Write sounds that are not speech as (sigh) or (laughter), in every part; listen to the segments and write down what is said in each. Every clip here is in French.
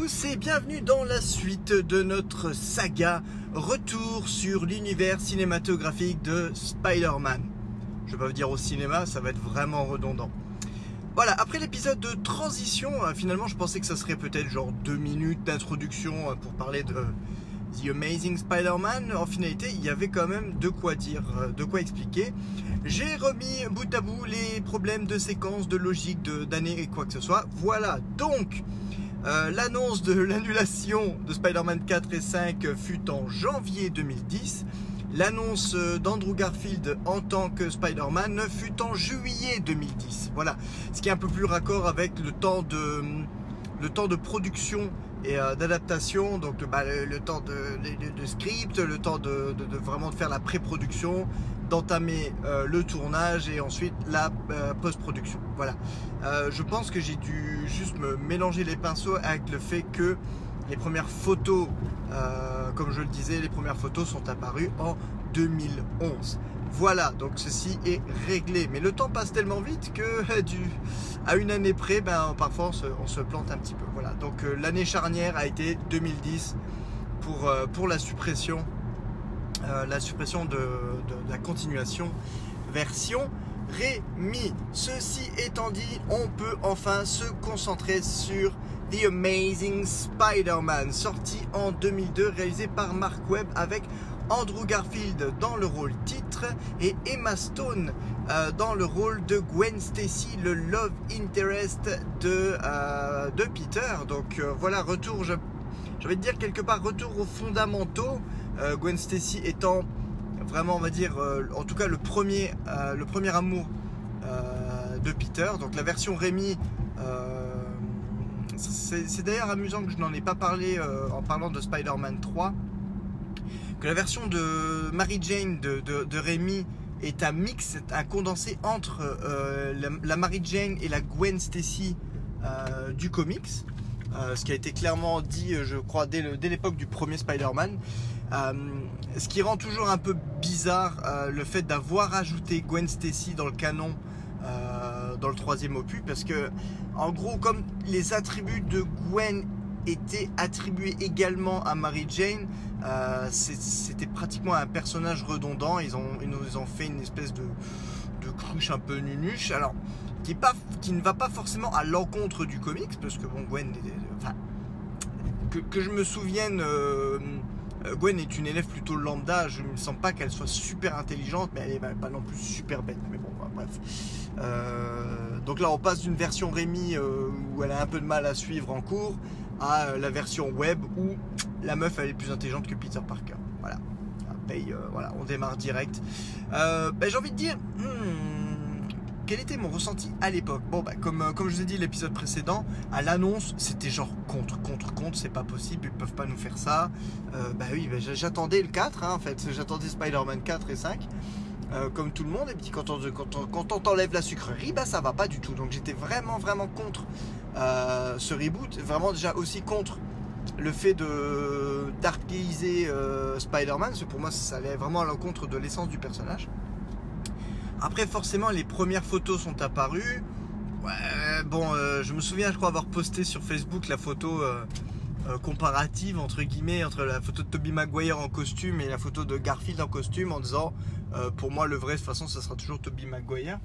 Tous et bienvenue dans la suite de notre saga Retour sur l'univers cinématographique de Spider-Man. Je vais pas vous dire au cinéma, ça va être vraiment redondant. Voilà, après l'épisode de transition, euh, finalement je pensais que ça serait peut-être genre deux minutes d'introduction euh, pour parler de The Amazing Spider-Man. En finalité, il y avait quand même de quoi dire, euh, de quoi expliquer. J'ai remis bout à bout les problèmes de séquence, de logique, d'année et quoi que ce soit. Voilà, donc euh, l'annonce de l'annulation de Spider-Man 4 et 5 fut en janvier 2010. L'annonce d'Andrew Garfield en tant que Spider-Man fut en juillet 2010. Voilà, ce qui est un peu plus raccord avec le temps de, production et euh, d'adaptation, donc bah, le, temps de, script, le temps de, vraiment de faire la pré-production, d'entamer euh, le tournage et ensuite la euh, post-production. Voilà. je pense que j'ai dû juste me mélanger les pinceaux avec le fait que les premières photos, comme je le disais, les premières photos sont apparues en 2011. Voilà, donc ceci est réglé. Mais le temps passe tellement vite que du, à une année près, ben, parfois on se, plante un petit peu. Voilà, donc euh, l'année charnière a été 2010 pour, euh, pour la suppression, euh, la suppression de, la continuation version Rémi. Ceci étant dit, on peut enfin se concentrer sur The Amazing Spider-Man, sorti en 2002, réalisé par Mark Webb avec Andrew Garfield dans le rôle titre et Emma Stone euh, dans le rôle de Gwen Stacy, le love interest de, euh, Peter. Donc voilà, retour, je, vais dire quelque part, retour aux fondamentaux. Gwen Stacy étant vraiment, on va dire, en tout cas le premier, le premier amour de Peter. Donc la version Rémi. c'est d'ailleurs amusant que je n'en ai pas parlé en parlant de Spider-Man 3 que la version de Mary Jane de, de, Rémi est un mix, un condensé entre euh, la, Mary Jane et la Gwen Stacy euh, du comics. Euh, ce qui a été clairement dit, je crois, dès l'époque du premier Spider-Man. Ce qui rend toujours un peu bizarre le fait d'avoir ajouté Gwen Stacy dans le canon dans le troisième opus, parce que, en gros, comme les attributs de Gwen étaient attribués également à Mary Jane, euh, c'était pratiquement un personnage redondant. Ils, ont, ils nous ont fait une espèce de, de cruche un peu nunuche. Alors, qui, ne va pas forcément à l'encontre du comics, parce que bon, Gwen, que, je me souvienne, euh, Gwen est une élève plutôt lambda. Je ne sens pas qu'elle soit super intelligente, mais elle est pas non plus super bête. Mais bon, bref. Euh, donc là, on passe d'une version Rémi où elle a un peu de mal à suivre en cours à la version web où la meuf elle est plus intelligente que Peter Parker. Voilà. Paye, euh, voilà, on démarre direct. Euh, ben, j'ai envie de dire, hmm, quel était mon ressenti à l'époque? Bon, bah, comme, euh, comme je vous ai dit l'épisode précédent, à l'annonce, c'était genre contre, contre, contre, c'est pas possible, ils peuvent pas nous faire ça. bah oui, bah, j'attendais le 4, hein, en fait, j'attendais Spider-Man 4 et 5. comme tout le monde, et puis quand on, quand la sucrerie, bah ça va pas du tout. Donc j'étais vraiment vraiment contre ce reboot, vraiment déjà aussi contre le fait de darkiser euh, Spider-Man, pour moi ça allait vraiment à l'encontre de l'essence du personnage. Après forcément les premières photos sont apparues. Bon, euh, je me souviens je crois avoir posté sur Facebook la photo euh, comparative entre guillemets entre la photo de Tobey Maguire en costume et la photo de Garfield en costume en disant pour moi le vrai de toute façon ça sera toujours Tobey Maguire.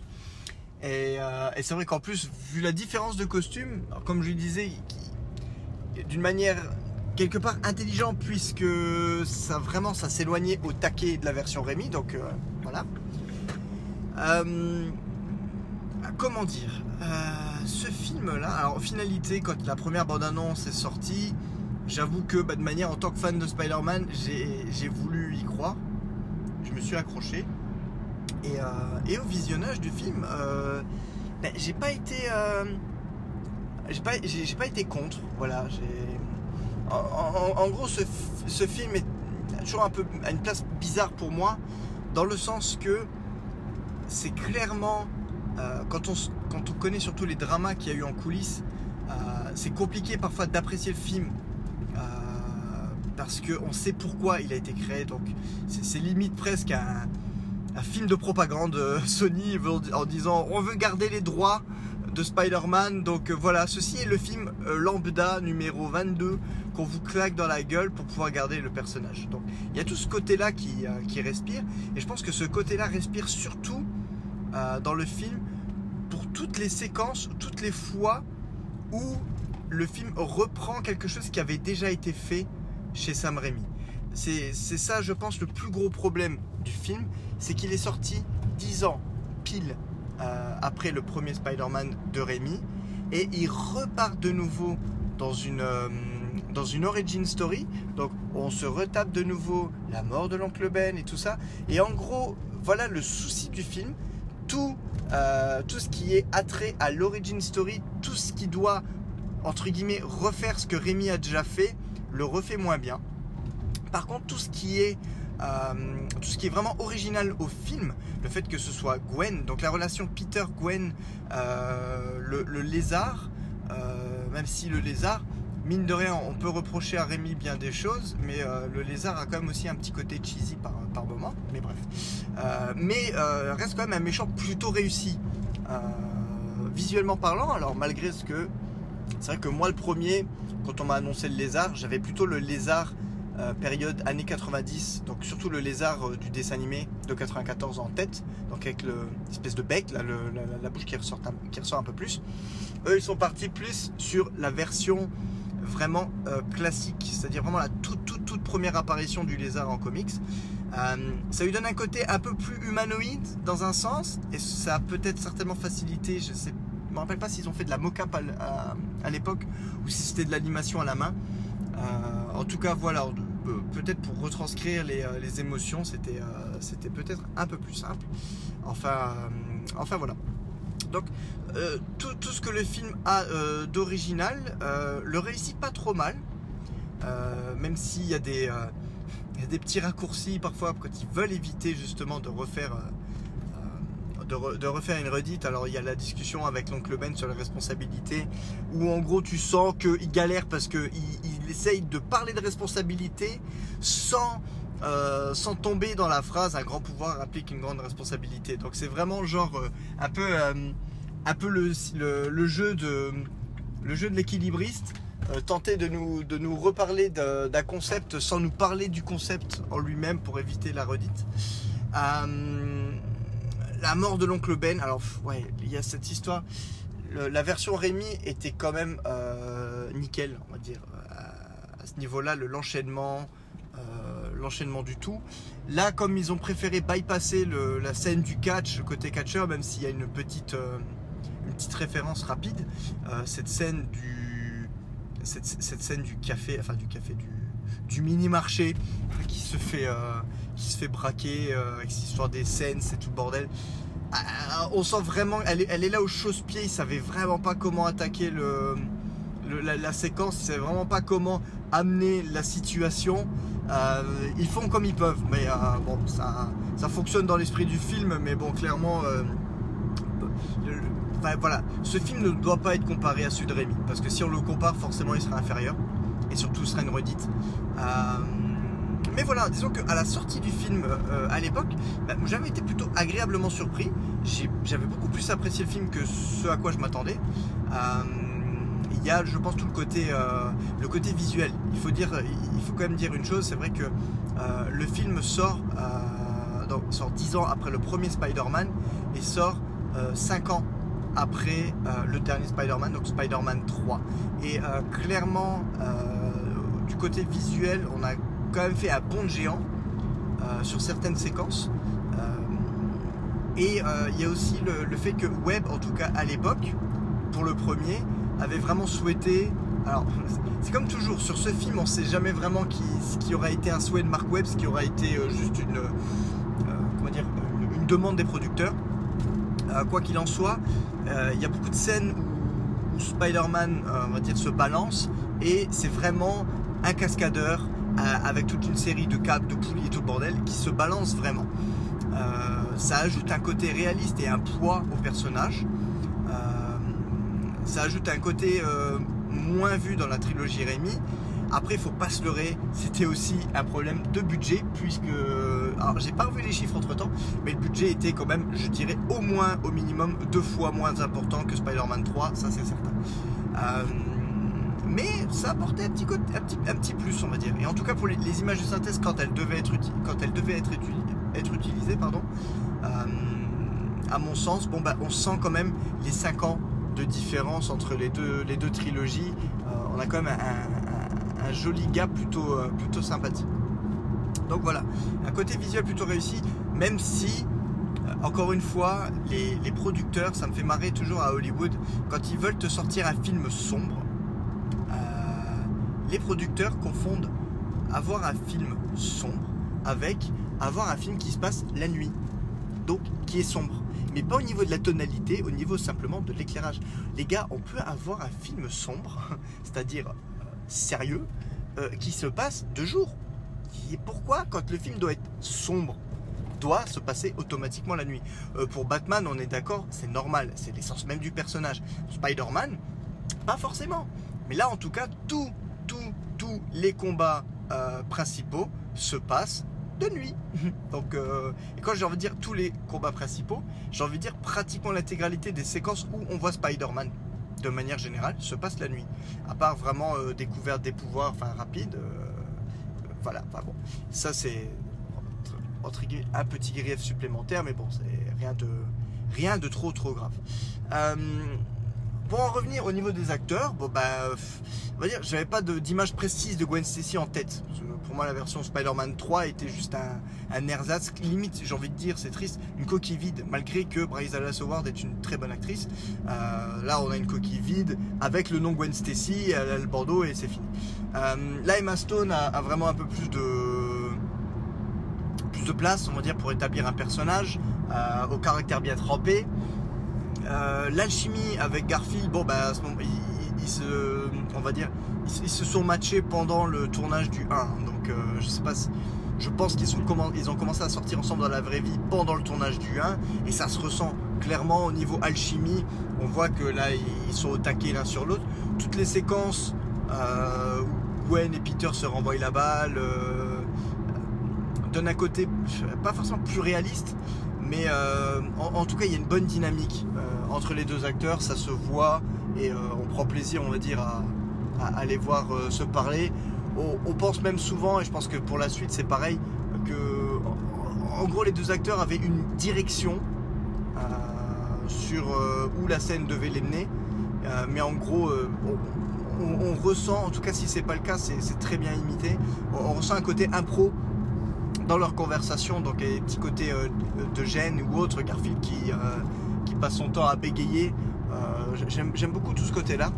Et, c'est vrai qu'en plus vu la différence de costume, comme je lui disais, d'une manière quelque part intelligent puisque ça vraiment ça s'éloignait au taquet de la version Rémi donc euh, voilà euh, comment dire euh, ce film là alors finalité quand la première bande annonce est sortie j'avoue que bah, de manière en tant que fan de Spider-Man j'ai voulu y croire. Je me suis accroché. Et, au visionnage du film ben, j'ai pas été contre en, gros, ce, film est toujours un peu à une place bizarre pour moi, dans le sens que c'est clairement, euh, quand, on, quand on connaît surtout les dramas qu'il y a eu en coulisses, euh, c'est compliqué parfois d'apprécier le film. Euh, parce qu'on sait pourquoi il a été créé, donc c'est limite presque un, film de propagande (laughs) Sony en disant on veut garder les droits de Spider-Man. Donc voilà, ceci est le film Lambda numéro 22 qu'on vous claque dans la gueule pour pouvoir garder le personnage. Donc il y a tout ce côté-là qui, qui respire. Et je pense que ce côté-là respire surtout dans le film pour toutes les séquences, toutes les fois où le film reprend quelque chose qui avait déjà été fait chez Sam Raimi. C'est ça, je pense, le plus gros problème du film, c'est qu'il est sorti 10 ans pile euh, après le premier Spider-Man de Raimi, et il repart de nouveau dans une, euh, dans une origin story. Donc on se retape de nouveau la mort de l'oncle Ben et tout ça. Et en gros, voilà le souci du film. Tout, euh, tout ce qui est attrait à l'origin story, tout ce qui doit entre guillemets, refaire ce que Rémi a déjà fait, le refait moins bien. Par contre, tout ce qui est euh, vraiment original au film, le fait que ce soit Gwen, donc la relation Peter-Gwen, euh, le, lézard, euh, même si le lézard, mine de rien, on peut reprocher à Rémi bien des choses, mais le lézard a quand même aussi un petit côté cheesy par, moment, mais bref. mais reste quand même un méchant plutôt réussi, visuellement parlant, alors malgré ce que c'est vrai que moi, le premier, quand on m'a annoncé le lézard, j'avais plutôt le lézard euh, période années 90, donc surtout le lézard euh, du dessin animé de 94 en tête, donc avec l'espèce de bec, la, bouche qui ressort, un, peu plus. Eux, ils sont partis plus sur la version vraiment euh, classique, c'est-à-dire vraiment la toute, toute, toute première apparition du lézard en comics. Ça lui donne un côté un peu plus humanoïde dans un sens, et ça a peut-être certainement facilité, je sais me rappelle pas s'ils ont fait de la mocap à, l'époque ou si c'était de l'animation à la main. Euh, en tout cas, voilà, euh, peut-être pour retranscrire les, euh, émotions, c'était peut-être un peu plus simple. Enfin, enfin voilà. Donc, tout, ce que le film a d'original le réussit pas trop mal, même s'il y, a des, des petits raccourcis parfois quand ils veulent éviter justement de refaire de, refaire une redite. Alors il y a la discussion avec l'oncle Ben sur les responsabilités, où en gros tu sens qu'il galère parce qu'il il essaye de parler de responsabilité sans, euh, sans tomber dans la phrase un grand pouvoir implique une grande responsabilité. Donc c'est vraiment genre euh, un peu, euh, le jeu de l'équilibriste. Tenter de nous, de nous reparler d'un concept sans nous parler du concept en lui-même pour éviter la redite la mort de l'oncle Ben. Alors, ouais, il y a cette histoire. la version Rémi était quand même euh, nickel, on va dire. À, ce niveau-là, l'enchaînement, euh, l'enchaînement du tout. Là, comme ils ont préféré bypasser la scène du catch, côté catcher, même s'il y a une petite, euh, une petite référence rapide, cette scène du, cette, scène du café, enfin du café du, du mini marché qui se fait qui se fait braquer euh, avec cette histoire des scènes, c'est tout le bordel. Ah, on sent vraiment, elle est, là au chausse-pied, ils savaient vraiment pas comment attaquer la, séquence, ils savaient vraiment pas comment amener la situation. Euh, ils font comme ils peuvent, mais euh, bon, ça, ça fonctionne dans l'esprit du film, mais bon, clairement, voilà, ce film ne doit pas être comparé à Sud Rémi, parce que si on le compare, forcément, il sera inférieur, et surtout, il sera une redite mais voilà, disons qu'à la sortie du film euh, à l'époque, bah, j'avais été plutôt agréablement surpris. J'avais beaucoup plus apprécié le film que ce à quoi je m'attendais. Euh, il y a, je pense, tout le côté, euh, visuel. Il faut, dire, il faut quand même dire une chose, c'est vrai que le film sort, sort 10 ans après le premier Spider-Man et sort 5 ans après le dernier Spider-Man, donc Spider-Man 3. Et clairement, du côté visuel, on a quand même fait un bond géant euh, sur certaines séquences. Euh, et euh, il y a aussi le, fait que Webb, en tout cas à l'époque, pour le premier, avait vraiment souhaité. Alors, (laughs) c'est comme toujours, sur ce film, on ne sait jamais vraiment ce qui aura été un souhait de Mark Webb, ce qui aura été juste une, comment dire, une, demande des producteurs. Quoi qu'il en soit, il y a beaucoup de scènes où, Spider-Man, on va dire, se balance, et c'est vraiment un cascadeur euh, avec toute une série de câbles, de poulies et tout le bordel qui se balance vraiment. Euh, ça ajoute un côté réaliste et un poids au personnage. Euh, ça ajoute un côté moins vu dans la trilogie Rémi. Après, il faut pas se leurrer, c'était aussi un problème de budget, puisque. Alors, j'ai pas revu les chiffres entre temps, mais le budget était quand même, je dirais, au moins, au minimum, deux fois moins important que Spider-Man 3, ça c'est certain. Euh, mais ça apportait un petit, un, petit, plus, on va dire. Et en tout cas, pour les, images de synthèse, quand elles devaient être, quand elles devaient être utilisées, pardon, euh, à mon sens, bon, bah, on sent quand même les 5 ans de différence entre les deux, les deux trilogies. Euh, on a quand même un, joli gap plutôt, euh, plutôt sympathique. Donc voilà, un côté visuel plutôt réussi, même si, encore une fois, les, les, producteurs, ça me fait marrer toujours à Hollywood, quand ils veulent te sortir un film sombre, les producteurs confondent avoir un film sombre avec avoir un film qui se passe la nuit, donc qui est sombre. Mais pas au niveau de la tonalité, au niveau simplement de l'éclairage. Les gars, on peut avoir un film sombre, (laughs) c'est-à-dire euh, sérieux, euh, qui se passe de jour. Et pourquoi, quand le film doit être sombre, doit se passer automatiquement la nuit euh, Pour Batman, on est d'accord, c'est normal, c'est l'essence même du personnage. Spider-Man, pas forcément. Mais là, en tout cas, tout tous les combats euh, principaux se passent de nuit. (laughs) Donc, et quand j'ai envie de dire tous les combats principaux, j'ai envie de dire pratiquement l'intégralité des séquences où on voit Spider-Man, de manière générale, se passe la nuit. À part vraiment euh, découverte des pouvoirs, enfin rapide. voilà, enfin bon, ça c'est un petit grief supplémentaire, mais bon, c'est rien de rien de trop trop grave. Pour en revenir au niveau des acteurs, bon bah, on va dire, j'avais pas d'image précise de Gwen Stacy en tête. Pour moi, la version Spider-Man 3 était juste un, ersatz, limite, j'ai envie de dire, c'est triste, une coquille vide, malgré que Bryce Dallas Howard est une très bonne actrice. Euh, là, on a une coquille vide avec le nom Gwen Stacy, elle a le Bordeaux et c'est fini. Euh, là, Emma Stone a, vraiment un peu plus de plus de place, on va dire, pour établir un personnage euh, au caractère bien trempé. Euh, l'alchimie avec Garfield, bon bah à ce moment, ils, se, on va dire, ils, se sont matchés pendant le tournage du 1. Donc euh, je sais pas, je pense qu'ils ils ont commencé à sortir ensemble dans la vraie vie pendant le tournage du 1 et ça se ressent clairement au niveau alchimie. On voit que là ils sont au taquet l'un sur l'autre. Toutes les séquences euh, où Gwen et Peter se renvoient la balle donnent un côté pas forcément plus réaliste, mais en, tout cas il y a une bonne dynamique entre les deux acteurs, ça se voit et euh, on prend plaisir, on va dire, à, à, les voir euh, se parler. On, pense même souvent, et je pense que pour la suite c'est pareil, que en, gros les deux acteurs avaient une direction euh, sur où la scène devait les mener, mais en gros on, ressent, en tout cas si c'est pas le cas, c'est très bien imité, on, ressent un côté impro dans leur conversation, donc des petits côtés de gêne ou autre, Garfield qui qui passe son temps à bégayer. Euh, j'aime beaucoup tout ce côté-là.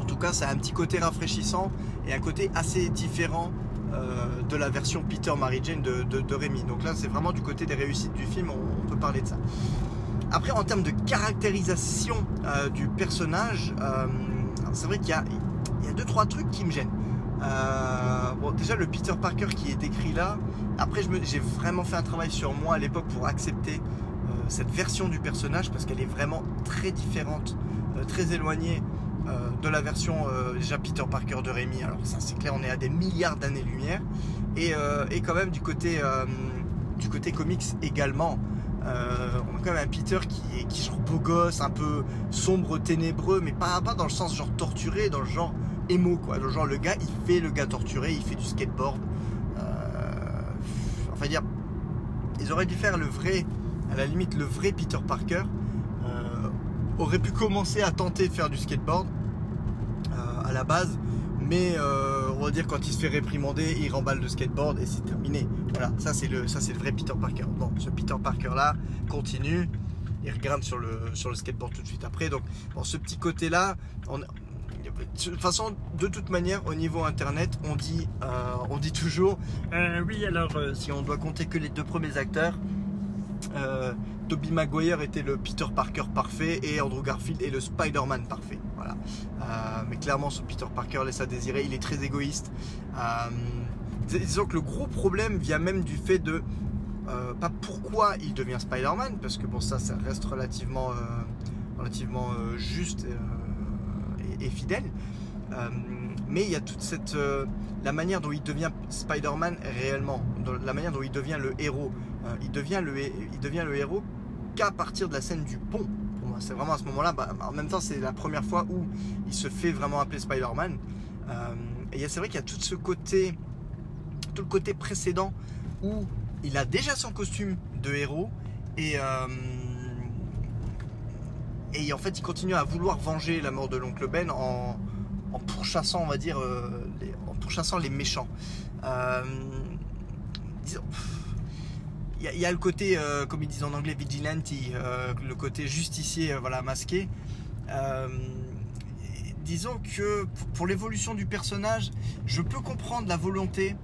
En tout cas, ça a un petit côté rafraîchissant et un côté assez différent euh, de la version Peter Mary Jane de, Rémi. Donc là, c'est vraiment du côté des réussites du film, on, peut parler de ça. Après, en termes de caractérisation euh, du personnage, c'est vrai qu'il y a, il y a deux trois trucs qui me gênent. Bon, déjà le Peter Parker qui est décrit là. Après, j'ai vraiment fait un travail sur moi à l'époque pour accepter cette version du personnage parce qu'elle est vraiment très différente, euh, très éloignée euh, de la version euh, déjà Peter Parker de Rémi. Alors ça c'est clair, on est à des milliards d'années-lumière. Et, quand même du côté, du côté comics également. on a quand même un Peter qui est, genre beau gosse, un peu sombre, ténébreux, mais pas, pas dans le sens genre torturé, dans le genre émo quoi. Genre le gars il fait le gars torturé, il fait du skateboard. enfin dire, ils auraient dû faire le vrai à la limite, le vrai Peter Parker euh, aurait pu commencer à tenter de faire du skateboard euh, à la base, mais euh, on va dire quand il se fait réprimander, il remballe le skateboard et c'est terminé. Voilà, ça c'est le, ça c'est le vrai Peter Parker. Bon, ce Peter Parker là continue, il regarde sur le, sur le skateboard tout de suite après. Donc, bon, ce petit côté là, de toute façon, manière, au niveau internet, on dit, dit toujours, oui, alors si on doit compter que les deux premiers acteurs, euh, Toby Maguire était le Peter Parker parfait et Andrew Garfield est le Spider-Man parfait. Voilà. Euh, mais clairement, ce Peter Parker laisse à désirer. Il est très égoïste. Euh, disons que le gros problème vient même du fait de pas pourquoi il devient Spider-Man, parce que bon, ça, ça reste relativement juste fidèle. mais il y a toute cette la manière dont il devient Spider-Man réellement, la manière dont il devient le héros. il devient le il devient le héros qu'à partir de la scène du pont. Pour moi, c'est vraiment à ce moment-là. Bah, en même temps, c'est la première fois où il se fait vraiment appeler Spider-Man. et c'est vrai qu'il y a tout ce côté, tout le côté précédent où il a déjà son costume de héros et et en fait, il continue à vouloir venger la mort de l'oncle Ben en, pourchassant, on va dire, euh, les, en pourchassant les méchants. Euh, il y, a le côté, euh, comme ils disent en anglais, vigilante, le côté justicier, voilà, masqué. disons que pour l'évolution du personnage, je peux comprendre la volonté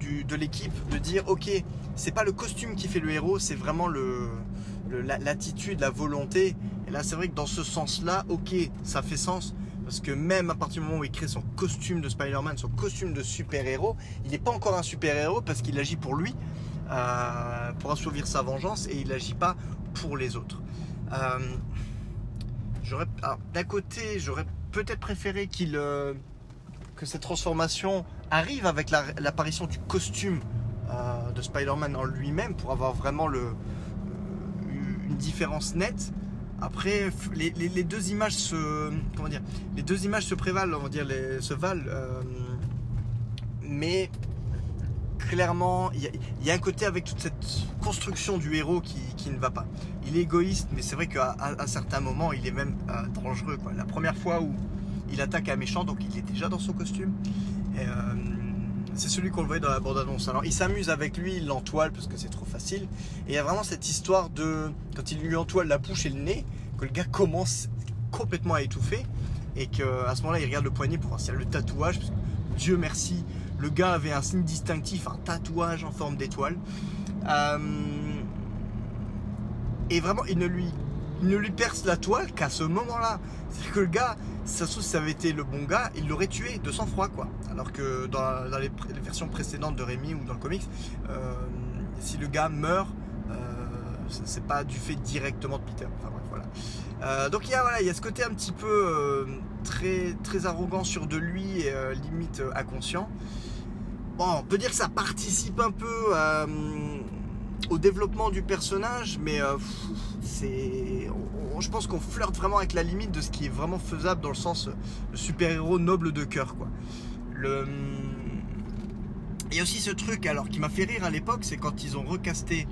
de l'équipe de dire, ok, c'est pas le costume qui fait le héros, c'est vraiment l'attitude, la volonté. Et là, c'est vrai que dans ce sens-là, ok, ça fait sens. Parce que même à partir du moment où il crée son costume de Spider-Man, son costume de super-héros, il n'est pas encore un super-héros parce qu'il agit pour lui, euh, pour assouvir sa vengeance, et il n'agit pas pour les autres. Euh, d'un côté, j'aurais peut-être préféré qu'il, euh, que cette transformation arrive avec l'apparition du costume de Spider-Man en lui-même pour avoir vraiment une différence nette. Après, les, deux images se, prévalent. Euh, mais clairement, il y, a un côté avec toute cette construction du héros qui, ne va pas. Il est égoïste, mais c'est vrai qu'à un certain moment, il est même euh, dangereux. La première fois où il attaque un méchant, donc il est déjà dans son costume. Euh, c'est celui qu'on le voyait dans la bande-annonce. Alors il s'amuse avec lui, il l'entoile parce que c'est trop facile. Et il y a vraiment cette histoire de quand il lui entoile la bouche et le nez, que le gars commence complètement à étouffer et qu'à ce moment-là il regarde le poignet pour voir s'il y a le tatouage. Parce que, Dieu merci, le gars avait un signe distinctif, un tatouage en forme d'étoile. Euh, et vraiment, il ne lui, il ne lui perce la toile qu'à ce moment-là. C'est que le gars, ça se ça avait été le bon gars, il l'aurait tué de sang-froid, quoi. Alors que dans, les, versions précédentes de Rémi ou dans le comics, euh, si le gars meurt, euh, c'est pas du fait directement de Peter. Enfin bref, voilà. Euh, donc il y, a, voilà, il y a ce côté un petit peu très, très arrogant sur de lui et limite inconscient. Bon, on peut dire que ça participe un peu au développement du personnage, mais c'est je pense qu'on flirte vraiment avec la limite de ce qui est vraiment faisable dans le sens le super-héros noble de cœur quoi. Le... Il y a aussi ce truc alors qui m'a fait rire à l'époque, c'est quand ils ont recasté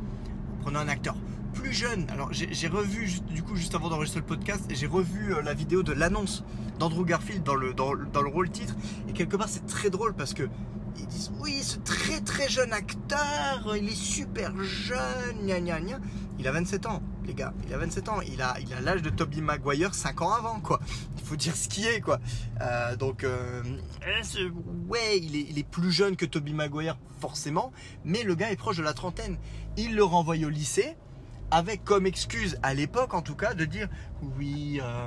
en prenant un acteur plus jeune. Alors j'ai revu du coup juste avant d'enregistrer le podcast, j'ai revu euh, la vidéo de l'annonce d'Andrew Garfield dans le, dans le rôle titre et quelque part c'est très drôle parce que ils disent oui ce très très jeune acteur, il est super jeune, gna gna gna. Il a 27 ans, les gars. Il a 27 ans. Il a il a l'âge de Toby Maguire 5 ans avant, quoi. Il faut dire ce qui est, quoi. Euh, donc, euh, ouais, il est, il est plus jeune que Toby Maguire, forcément. Mais le gars est proche de la trentaine. Il le renvoie au lycée avec comme excuse, à l'époque en tout cas, de dire oui, euh,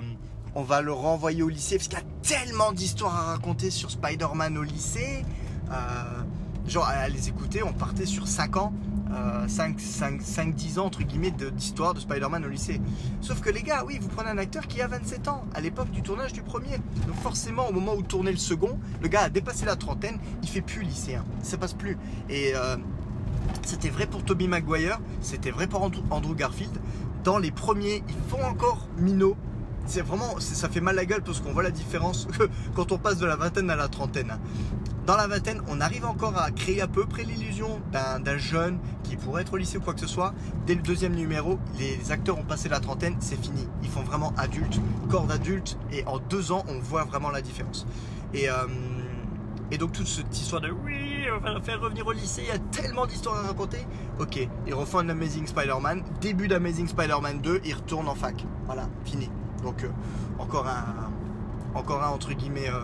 on va le renvoyer au lycée parce qu'il y a tellement d'histoires à raconter sur Spider-Man au lycée. Genre, à les écouter, on partait sur 5 ans 5-10 euh, ans entre guillemets d'histoire de, Spider-Man au lycée. Sauf que les gars, oui, vous prenez un acteur qui a 27 ans à l'époque du tournage du premier. Donc forcément, au moment où tournait le second, le gars a dépassé la trentaine, il fait plus lycéen, ça passe plus. Et euh, c'était vrai pour Toby Maguire, c'était vrai pour Andrew Garfield. Dans les premiers, ils font encore minot. C'est vraiment, ça fait mal la gueule parce qu'on voit la différence (laughs) quand on passe de la vingtaine à la trentaine dans la vingtaine, on arrive encore à créer à peu près l'illusion d'un jeune qui pourrait être au lycée ou quoi que ce soit. Dès le deuxième numéro, les acteurs ont passé la trentaine, c'est fini. Ils font vraiment adulte, corps d'adulte, et en deux ans, on voit vraiment la différence. Et, euh, et donc toute cette histoire de oui, on va faire revenir au lycée, il y a tellement d'histoires à raconter. Ok, ils refont un Amazing Spider-Man, début d'Amazing Spider-Man 2, ils retournent en fac. Voilà, fini. Donc euh, encore un, encore un entre guillemets. Euh,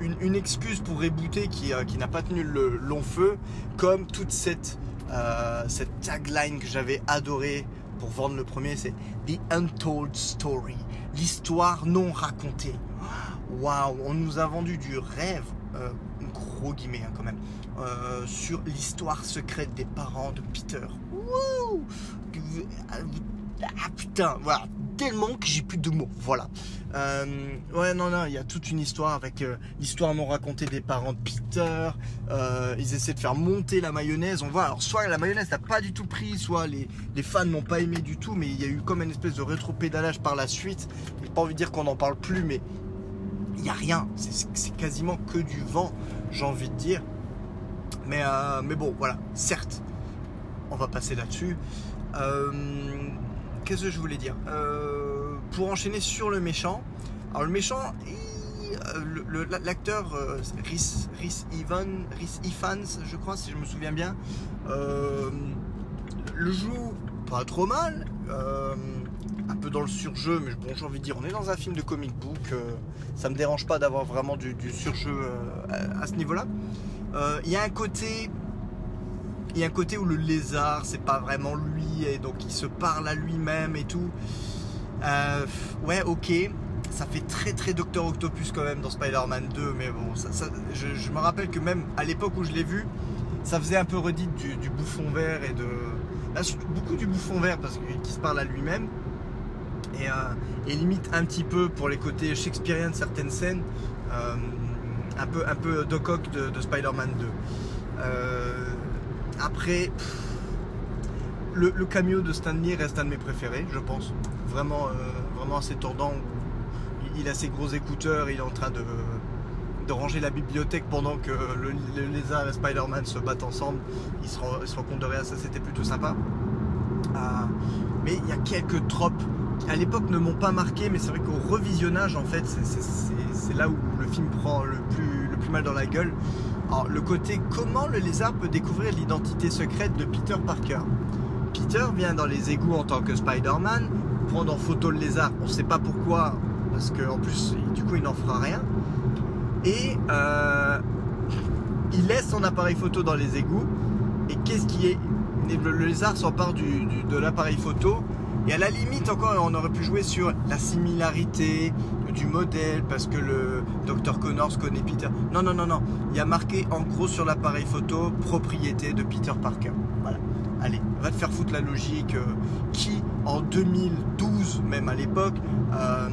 une, excuse pour rebooter qui, euh, qui n'a pas tenu le long feu, comme toute cette, cette tagline que j'avais adoré pour vendre le premier, c'est The Untold Story, l'histoire non racontée. Waouh, on nous a vendu du rêve, gros guillemets hein, quand même, sur l'histoire secrète des parents de Peter. Ah putain, voilà, tellement que j'ai plus de mots. Voilà. Euh, ouais, non, non, il y a toute une histoire avec euh, l'histoire m'ont raconté des parents de Peter. Euh, ils essaient de faire monter la mayonnaise. On voit, alors soit la mayonnaise n'a pas du tout pris, soit les, fans n'ont pas aimé du tout, mais il y a eu comme une espèce de rétro-pédalage par la suite. J'ai pas envie de dire qu'on n'en parle plus, mais il n'y a rien. C'est quasiment que du vent, j'ai envie de dire. Mais, mais bon, voilà, certes, on va passer là-dessus. Qu'est-ce que je voulais dire pour enchaîner sur le méchant. Alors le méchant, euh, l'acteur euh, Rhys, Evans, je crois, si je me souviens bien, euh, le joue pas trop mal, un peu dans le surjeu, mais bon, j'ai envie de dire, on est dans un film de comic book, ça me dérange pas d'avoir vraiment du, surjeu à, ce niveau-là. Il y a un côté il y a un côté où le lézard, c'est pas vraiment lui, et donc il se parle à lui-même et tout. Euh, ouais, ok. Ça fait très très Docteur Octopus quand même dans Spider-Man 2, mais bon, je, me rappelle que même à l'époque où je l'ai vu, ça faisait un peu redite du, bouffon vert et de. beaucoup du bouffon vert parce qu'il se parle à lui-même. Et, euh, et, limite un petit peu pour les côtés shakespeariens de certaines scènes, euh, un, peu, un peu Doc Ock de, Spider-Man 2. Après, le, le, cameo de Stanley reste un de mes préférés, je pense vraiment, euh, assez tordant. il a ses gros écouteurs, il est en train de, ranger la bibliothèque pendant que le, lézard et Spider-Man se battent ensemble. Il se, rend, compte de rien, ça c'était plutôt sympa. Ah, mais il y a quelques tropes qui à l'époque ne m'ont pas marqué, mais c'est vrai qu'au revisionnage en fait, c'est là où le film prend le le plus mal dans la gueule. Alors, le côté comment le lézard peut découvrir l'identité secrète de Peter Parker. Peter vient dans les égouts en tant que Spider-Man, prendre en photo le lézard. On ne sait pas pourquoi, parce qu'en plus, du coup, il n'en fera rien. Et euh, il laisse son appareil photo dans les égouts. Et qu'est-ce qui est le, lézard s'empare du, de l'appareil photo. Et à la limite, encore, on aurait pu jouer sur la similarité du modèle, parce que le Dr Connors connaît Peter. Non, non, non, non. Il y a marqué en gros sur l'appareil photo propriété de Peter Parker. Voilà. Allez, va te faire foutre la logique. Euh, qui en 2012, même à l'époque, euh,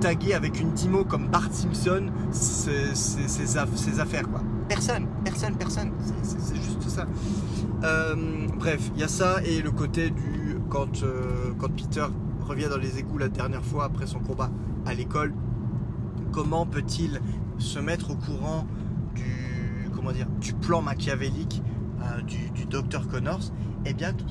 tagué avec une Timo comme Bart Simpson ses, affaires quoi. Personne, personne, personne. C'est juste ça. Euh, bref, il y a ça et le côté du quand, euh, quand Peter revient dans les égouts la dernière fois après son combat à l'école, comment peut-il se mettre au courant du plan machiavélique du, du docteur Connors? Eh bien, tout,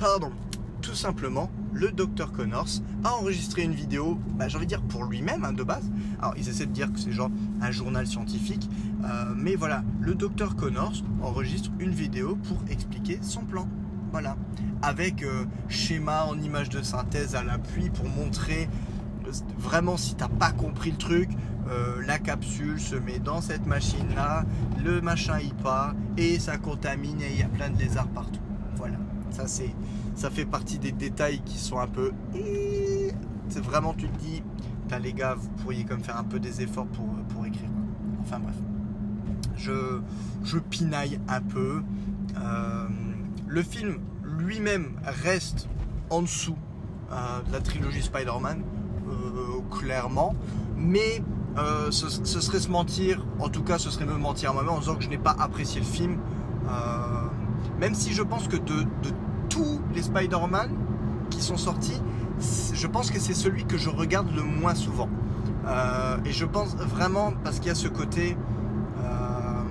pardon, tout simplement, le docteur Connors a enregistré une vidéo, bah, j'ai envie de dire pour lui-même hein, de base. Alors ils essaient de dire que c'est genre un journal scientifique, euh, mais voilà, le docteur Connors enregistre une vidéo pour expliquer son plan. Voilà, avec euh, schéma en image de synthèse à l'appui pour montrer euh, vraiment si t'as pas compris le truc, la capsule se met dans cette machine là, le machin y part et ça contamine et il y a plein de lézards partout. Voilà, ça c'est ça fait partie des détails qui sont un peu. C'est vraiment, tu te dis, les gars, vous pourriez comme faire un peu des efforts pour, pour écrire. Enfin bref. Je, je pinaille un peu. Euh, le film lui-même reste en dessous euh, de la trilogie Spider-Man, euh, clairement. Mais ce, serait se mentir, en tout cas, ce serait me mentir à moi-même en disant que je n'ai pas apprécié le film. même si je pense que de, tous les Spider-Man qui sont sortis, je pense que c'est celui que je regarde le moins souvent. Euh, et je pense vraiment parce qu'il y a ce côté, euh,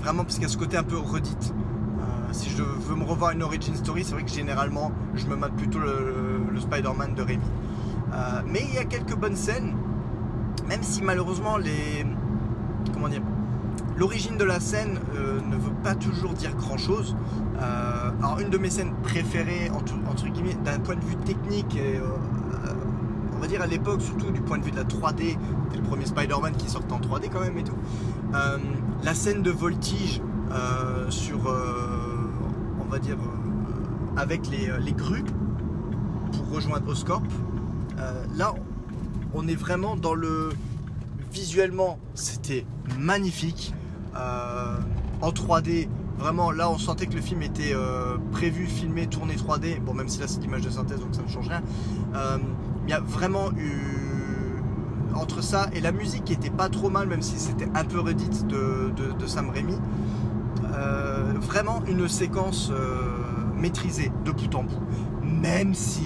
vraiment parce qu'il y a ce côté un peu redite. Euh, si je veux me revoir une origin story, c'est vrai que généralement je me mate plutôt le, le Spider-Man de Rémi. Mais il y a quelques bonnes scènes, même si malheureusement les, comment dire, L'origine de la scène euh, ne veut pas toujours dire grand chose. Euh, alors, une de mes scènes préférées, entre, guillemets, d'un point de vue technique, et, euh, on va dire à l'époque, surtout du point de vue de la 3D, c'était le premier Spider-Man qui sortait en 3D quand même et tout. la scène de voltige sur, on va dire, avec les, les, grues pour rejoindre Oscorp. Là, on est vraiment dans le. Visuellement, c'était magnifique. Euh, en 3D, Vraiment, là, on sentait que le film était euh, prévu, filmé, tourné 3D. Bon, même si là, c'est l'image de synthèse, donc ça ne change rien. Euh, il y a vraiment eu entre ça et la musique qui était pas trop mal, même si c'était un peu redite de, de, Sam Raimi. Euh, vraiment une séquence maîtrisée de bout en bout. Même si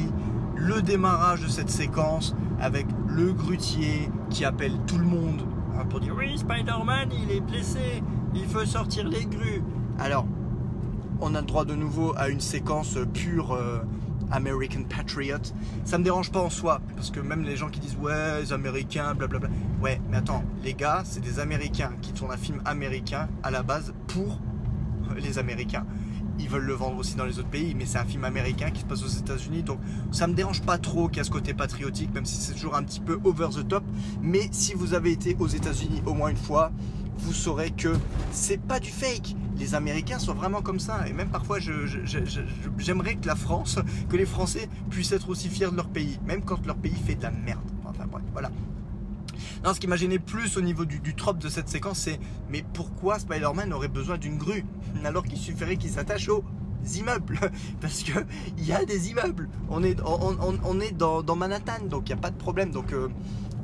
le démarrage de cette séquence avec le grutier qui appelle tout le monde hein, pour dire oui Spider-Man il est blessé, il faut sortir les grues. Alors on a le droit de nouveau à une séquence pure euh, American Patriot. Ça me dérange pas en soi, parce que même les gens qui disent ouais, les Américains, blablabla. Ouais, mais attends, les gars, c'est des Américains qui tournent un film américain à la base pour les Américains ils veulent le vendre aussi dans les autres pays, mais c'est un film américain qui se passe aux États-Unis, donc ça me dérange pas trop qu'il y a ce côté patriotique, même si c'est toujours un petit peu over the top. Mais si vous avez été aux États-Unis au moins une fois, vous saurez que c'est pas du fake. Les Américains sont vraiment comme ça, et même parfois j'aimerais que la France, que les Français puissent être aussi fiers de leur pays, même quand leur pays fait de la merde. Enfin bref, voilà. Non, ce qui m'a gêné plus au niveau du, trope de cette séquence, c'est mais pourquoi Spider-Man aurait besoin d'une grue (laughs) alors qu'il suffirait qu'il s'attache aux immeubles? (laughs) Parce que il y a des immeubles. On est, dans, Manhattan, donc il n'y a pas de problème. Donc euh,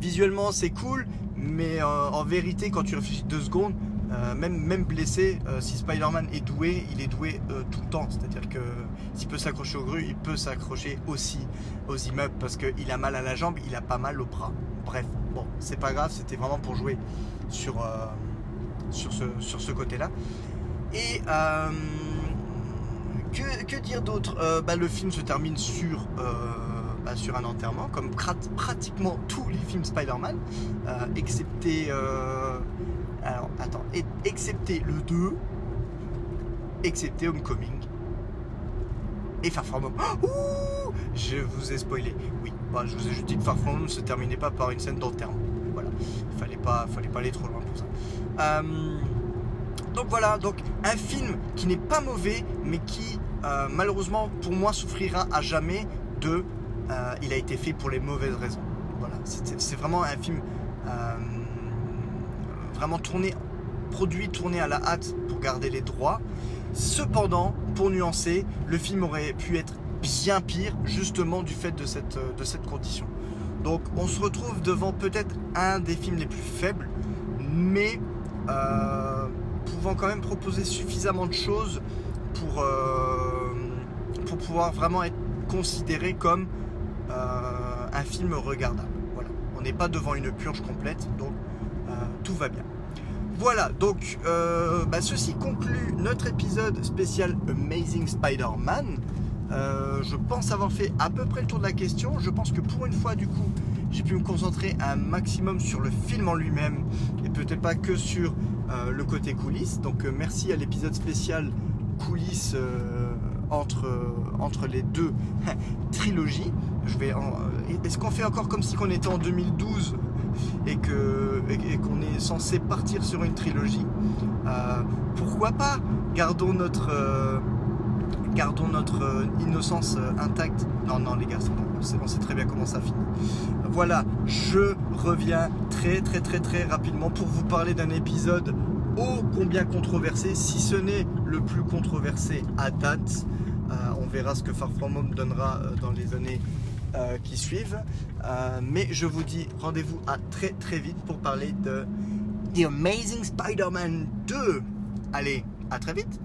visuellement c'est cool, mais euh, en vérité, quand tu réfléchis deux secondes, euh, même, même blessé, si Spider-Man est doué, il est doué tout le temps. C'est-à-dire que s'il peut s'accrocher aux grues, il peut s'accrocher aussi aux immeubles parce qu'il a mal à la jambe, il a pas mal au bras. Bref, bon, c'est pas grave, c'était vraiment pour jouer sur, euh, sur ce, sur ce côté-là. Et euh, que, dire d'autre? Euh, bah, Le film se termine sur, bah, sur un enterrement, comme pratiquement tous les films Spider-Man, excepté. alors, attends, excepté le 2, excepté Homecoming et Far From Home. (gasps) Je vous ai spoilé. Oui, je vous ai juste dit que Far From Home ne se terminait pas par une scène d'enterrement. Voilà, il fallait pas, fallait pas aller trop loin pour ça. Euh, donc voilà, donc un film qui n'est pas mauvais, mais qui euh, malheureusement pour moi souffrira à jamais de euh, il a été fait pour les mauvaises raisons. Voilà, c'est vraiment un film vraiment tourné, produit, tourné à la hâte pour garder les droits. Cependant, pour nuancer, le film aurait pu être bien pire justement du fait de cette, euh, de cette condition. Donc on se retrouve devant peut-être un des films les plus faibles, mais euh, pouvant quand même proposer suffisamment de choses pour, euh, pouvoir vraiment être considéré comme un film regardable. Voilà. On n'est pas devant une purge complète, donc tout va bien. Voilà, donc bah, ceci conclut notre épisode spécial Amazing Spider-Man. Euh, je pense avoir fait à peu près le tour de la question. Je pense que pour une fois, du coup, j'ai pu me concentrer un maximum sur le film en lui-même et peut-être pas que sur euh, le côté coulisses. Donc merci à l'épisode spécial coulisses entre, entre les deux (laughs) trilogies. Est-ce qu'on fait encore comme si on était en 2012 et qu'on est censé partir sur une trilogie, euh, pourquoi pas? Gardons notre euh, gardons notre euh, innocence intacte. Non, non, les gars, c'est bon, on sait très bien comment ça finit. Voilà, je reviens très, très, très, très rapidement pour vous parler d'un épisode ô combien controversé, si ce n'est le plus controversé à date. on verra ce que Far From Home donnera dans les années euh, qui suivent. Euh, mais je vous dis rendez-vous à très très vite pour parler de The Amazing Spider-Man 2. Allez, à très vite